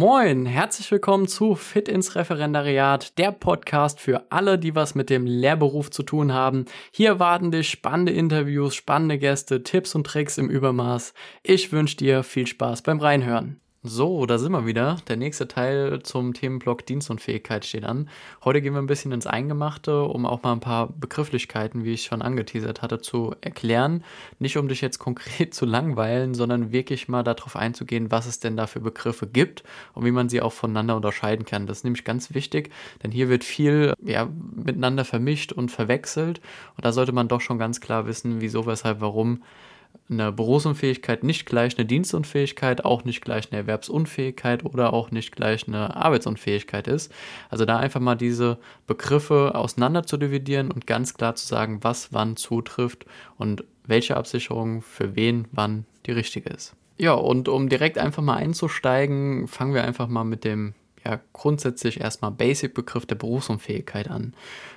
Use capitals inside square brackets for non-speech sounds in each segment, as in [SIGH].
Moin, herzlich willkommen zu Fit ins Referendariat, der Podcast für alle, die was mit dem Lehrberuf zu tun haben. Hier warten dich spannende Interviews, spannende Gäste, Tipps und Tricks im Übermaß. Ich wünsche dir viel Spaß beim Reinhören. So, da sind wir wieder. Der nächste Teil zum Themenblock Dienstunfähigkeit steht an. Heute gehen wir ein bisschen ins Eingemachte, um auch mal ein paar Begrifflichkeiten, wie ich schon angeteasert hatte, zu erklären. Nicht um dich jetzt konkret [LAUGHS] zu langweilen, sondern wirklich mal darauf einzugehen, was es denn da für Begriffe gibt und wie man sie auch voneinander unterscheiden kann. Das ist nämlich ganz wichtig, denn hier wird viel ja, miteinander vermischt und verwechselt. Und da sollte man doch schon ganz klar wissen, wieso, weshalb, warum eine Berufsunfähigkeit nicht gleich eine Dienstunfähigkeit, auch nicht gleich eine Erwerbsunfähigkeit oder auch nicht gleich eine Arbeitsunfähigkeit ist. Also da einfach mal diese Begriffe auseinander zu dividieren und ganz klar zu sagen, was wann zutrifft und welche Absicherung für wen wann die richtige ist. Ja, und um direkt einfach mal einzusteigen, fangen wir einfach mal mit dem ja grundsätzlich erstmal Basic-Begriff der Berufsunfähigkeit an.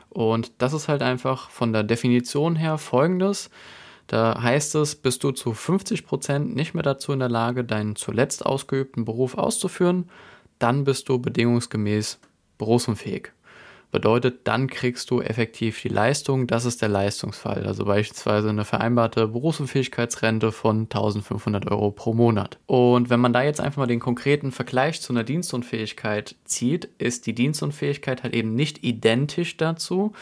Und das ist halt einfach von der Definition her folgendes. Da heißt es, bist du zu 50 Prozent nicht mehr dazu in der Lage, deinen zuletzt ausgeübten Beruf auszuführen, dann bist du bedingungsgemäß berufsunfähig. Bedeutet, dann kriegst du effektiv die Leistung. Das ist der Leistungsfall. Also beispielsweise eine vereinbarte Berufsunfähigkeitsrente von 1500 Euro pro Monat. Und wenn man da jetzt einfach mal den konkreten Vergleich zu einer Dienstunfähigkeit zieht, ist die Dienstunfähigkeit halt eben nicht identisch dazu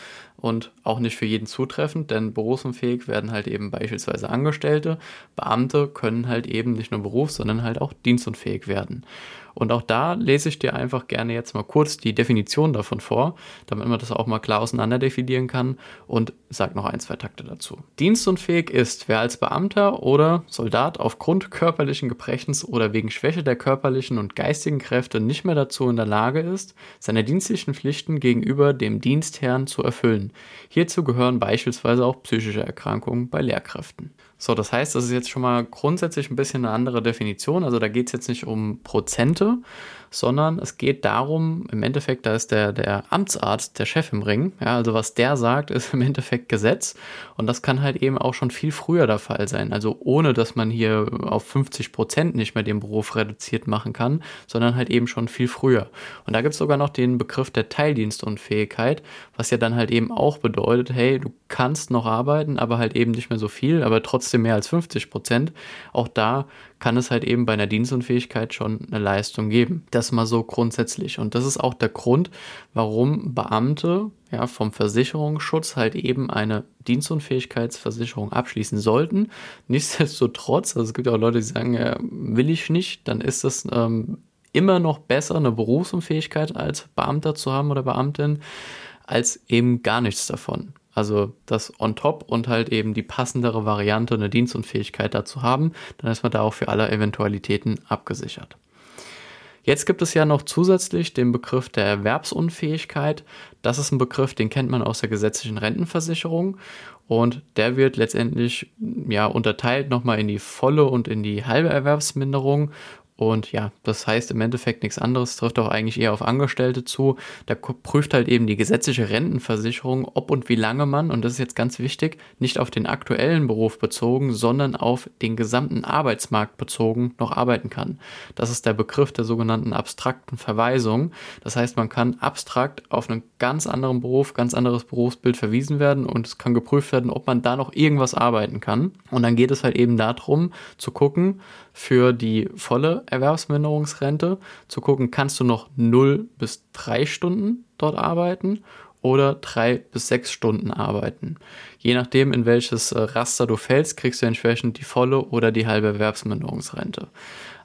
und auch nicht für jeden zutreffend, denn berufsunfähig werden halt eben beispielsweise Angestellte. Beamte können halt eben nicht nur berufs-, sondern halt auch dienstunfähig werden. Und auch da lese ich dir einfach gerne jetzt mal kurz die Definition davon vor, damit man das auch mal klar auseinander definieren kann und sage noch ein, zwei Takte dazu. Dienstunfähig ist, wer als Beamter oder Soldat aufgrund körperlichen Gebrechens oder wegen Schwäche der körperlichen und geistigen Kräfte nicht mehr dazu in der Lage ist, seine dienstlichen Pflichten gegenüber dem Dienstherrn zu erfüllen. Hierzu gehören beispielsweise auch psychische Erkrankungen bei Lehrkräften. So, das heißt, das ist jetzt schon mal grundsätzlich ein bisschen eine andere Definition. Also da geht es jetzt nicht um Prozente, sondern es geht darum, im Endeffekt, da ist der, der Amtsarzt, der Chef im Ring. Ja, also was der sagt, ist im Endeffekt Gesetz. Und das kann halt eben auch schon viel früher der Fall sein. Also ohne, dass man hier auf 50 Prozent nicht mehr den Beruf reduziert machen kann, sondern halt eben schon viel früher. Und da gibt es sogar noch den Begriff der Teildienstunfähigkeit, was ja dann halt eben auch bedeutet, hey, du kannst noch arbeiten, aber halt eben nicht mehr so viel, aber trotzdem mehr als 50 Prozent. Auch da kann es halt eben bei einer Dienstunfähigkeit schon eine Leistung geben. Das mal so grundsätzlich. Und das ist auch der Grund, warum Beamte ja, vom Versicherungsschutz halt eben eine Dienstunfähigkeitsversicherung abschließen sollten. Nichtsdestotrotz, also es gibt auch Leute, die sagen, ja, will ich nicht, dann ist es ähm, immer noch besser, eine Berufsunfähigkeit als Beamter zu haben oder Beamtin, als eben gar nichts davon. Also das on top und halt eben die passendere Variante, eine Dienstunfähigkeit dazu haben, dann ist man da auch für alle Eventualitäten abgesichert. Jetzt gibt es ja noch zusätzlich den Begriff der Erwerbsunfähigkeit. Das ist ein Begriff, den kennt man aus der gesetzlichen Rentenversicherung und der wird letztendlich ja unterteilt nochmal in die volle und in die halbe Erwerbsminderung und ja, das heißt im Endeffekt nichts anderes, trifft auch eigentlich eher auf Angestellte zu. Da prüft halt eben die gesetzliche Rentenversicherung, ob und wie lange man, und das ist jetzt ganz wichtig, nicht auf den aktuellen Beruf bezogen, sondern auf den gesamten Arbeitsmarkt bezogen noch arbeiten kann. Das ist der Begriff der sogenannten abstrakten Verweisung. Das heißt, man kann abstrakt auf einen ganz anderen Beruf, ganz anderes Berufsbild verwiesen werden und es kann geprüft werden, ob man da noch irgendwas arbeiten kann. Und dann geht es halt eben darum zu gucken, für die volle Erwerbsminderungsrente zu gucken, kannst du noch 0 bis 3 Stunden dort arbeiten oder 3 bis 6 Stunden arbeiten. Je nachdem, in welches äh, Raster du fällst, kriegst du entsprechend die volle oder die halbe Erwerbsminderungsrente.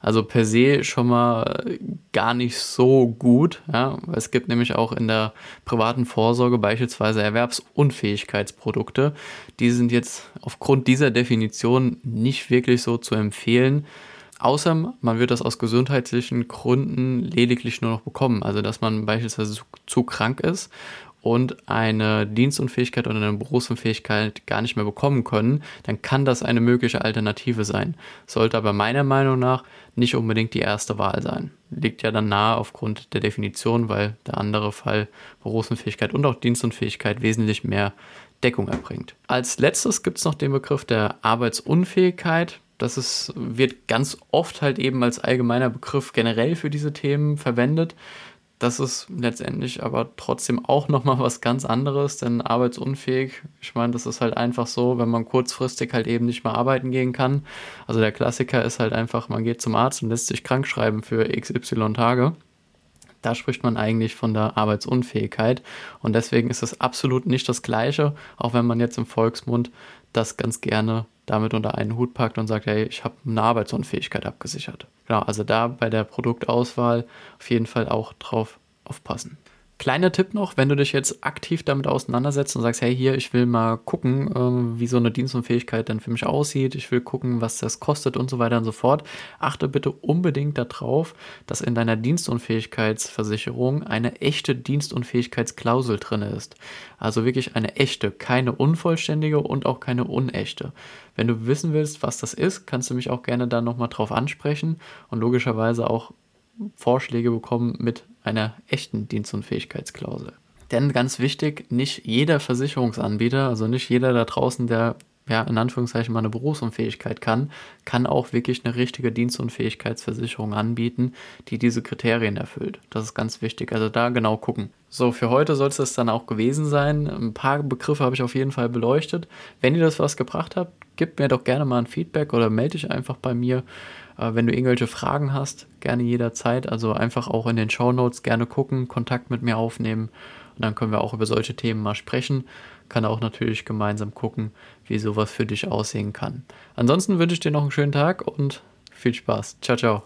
Also per se schon mal gar nicht so gut. Ja? Es gibt nämlich auch in der privaten Vorsorge beispielsweise Erwerbsunfähigkeitsprodukte. Die sind jetzt aufgrund dieser Definition nicht wirklich so zu empfehlen. Außer man wird das aus gesundheitlichen Gründen lediglich nur noch bekommen. Also dass man beispielsweise zu, zu krank ist und eine Dienstunfähigkeit oder eine Berufsunfähigkeit gar nicht mehr bekommen können, dann kann das eine mögliche Alternative sein. Sollte aber meiner Meinung nach nicht unbedingt die erste Wahl sein. Liegt ja dann nahe aufgrund der Definition, weil der andere Fall Berufsunfähigkeit und auch Dienstunfähigkeit wesentlich mehr Deckung erbringt. Als letztes gibt es noch den Begriff der Arbeitsunfähigkeit. Das ist, wird ganz oft halt eben als allgemeiner Begriff generell für diese Themen verwendet. Das ist letztendlich aber trotzdem auch nochmal was ganz anderes, denn arbeitsunfähig, ich meine, das ist halt einfach so, wenn man kurzfristig halt eben nicht mehr arbeiten gehen kann. Also der Klassiker ist halt einfach, man geht zum Arzt und lässt sich krank schreiben für XY Tage. Da spricht man eigentlich von der Arbeitsunfähigkeit und deswegen ist es absolut nicht das Gleiche, auch wenn man jetzt im Volksmund das ganz gerne damit unter einen Hut packt und sagt, hey, ich habe eine Arbeitsunfähigkeit abgesichert. Genau, also da bei der Produktauswahl auf jeden Fall auch drauf aufpassen. Kleiner Tipp noch, wenn du dich jetzt aktiv damit auseinandersetzt und sagst, hey, hier, ich will mal gucken, äh, wie so eine Dienstunfähigkeit dann für mich aussieht, ich will gucken, was das kostet und so weiter und so fort, achte bitte unbedingt darauf, dass in deiner Dienstunfähigkeitsversicherung eine echte Dienstunfähigkeitsklausel drin ist. Also wirklich eine echte, keine unvollständige und auch keine unechte. Wenn du wissen willst, was das ist, kannst du mich auch gerne da nochmal drauf ansprechen und logischerweise auch Vorschläge bekommen mit einer echten Dienstunfähigkeitsklausel. Denn ganz wichtig, nicht jeder Versicherungsanbieter, also nicht jeder da draußen, der ja in Anführungszeichen mal eine Berufsunfähigkeit kann, kann auch wirklich eine richtige Dienstunfähigkeitsversicherung anbieten, die diese Kriterien erfüllt. Das ist ganz wichtig. Also da genau gucken. So, für heute soll es das dann auch gewesen sein. Ein paar Begriffe habe ich auf jeden Fall beleuchtet. Wenn ihr das was gebracht habt, gebt mir doch gerne mal ein Feedback oder melde dich einfach bei mir. Äh, wenn du irgendwelche Fragen hast, gerne jederzeit. Also einfach auch in den Show Notes gerne gucken, Kontakt mit mir aufnehmen und dann können wir auch über solche Themen mal sprechen. Kann auch natürlich gemeinsam gucken, wie sowas für dich aussehen kann. Ansonsten wünsche ich dir noch einen schönen Tag und viel Spaß. Ciao, ciao.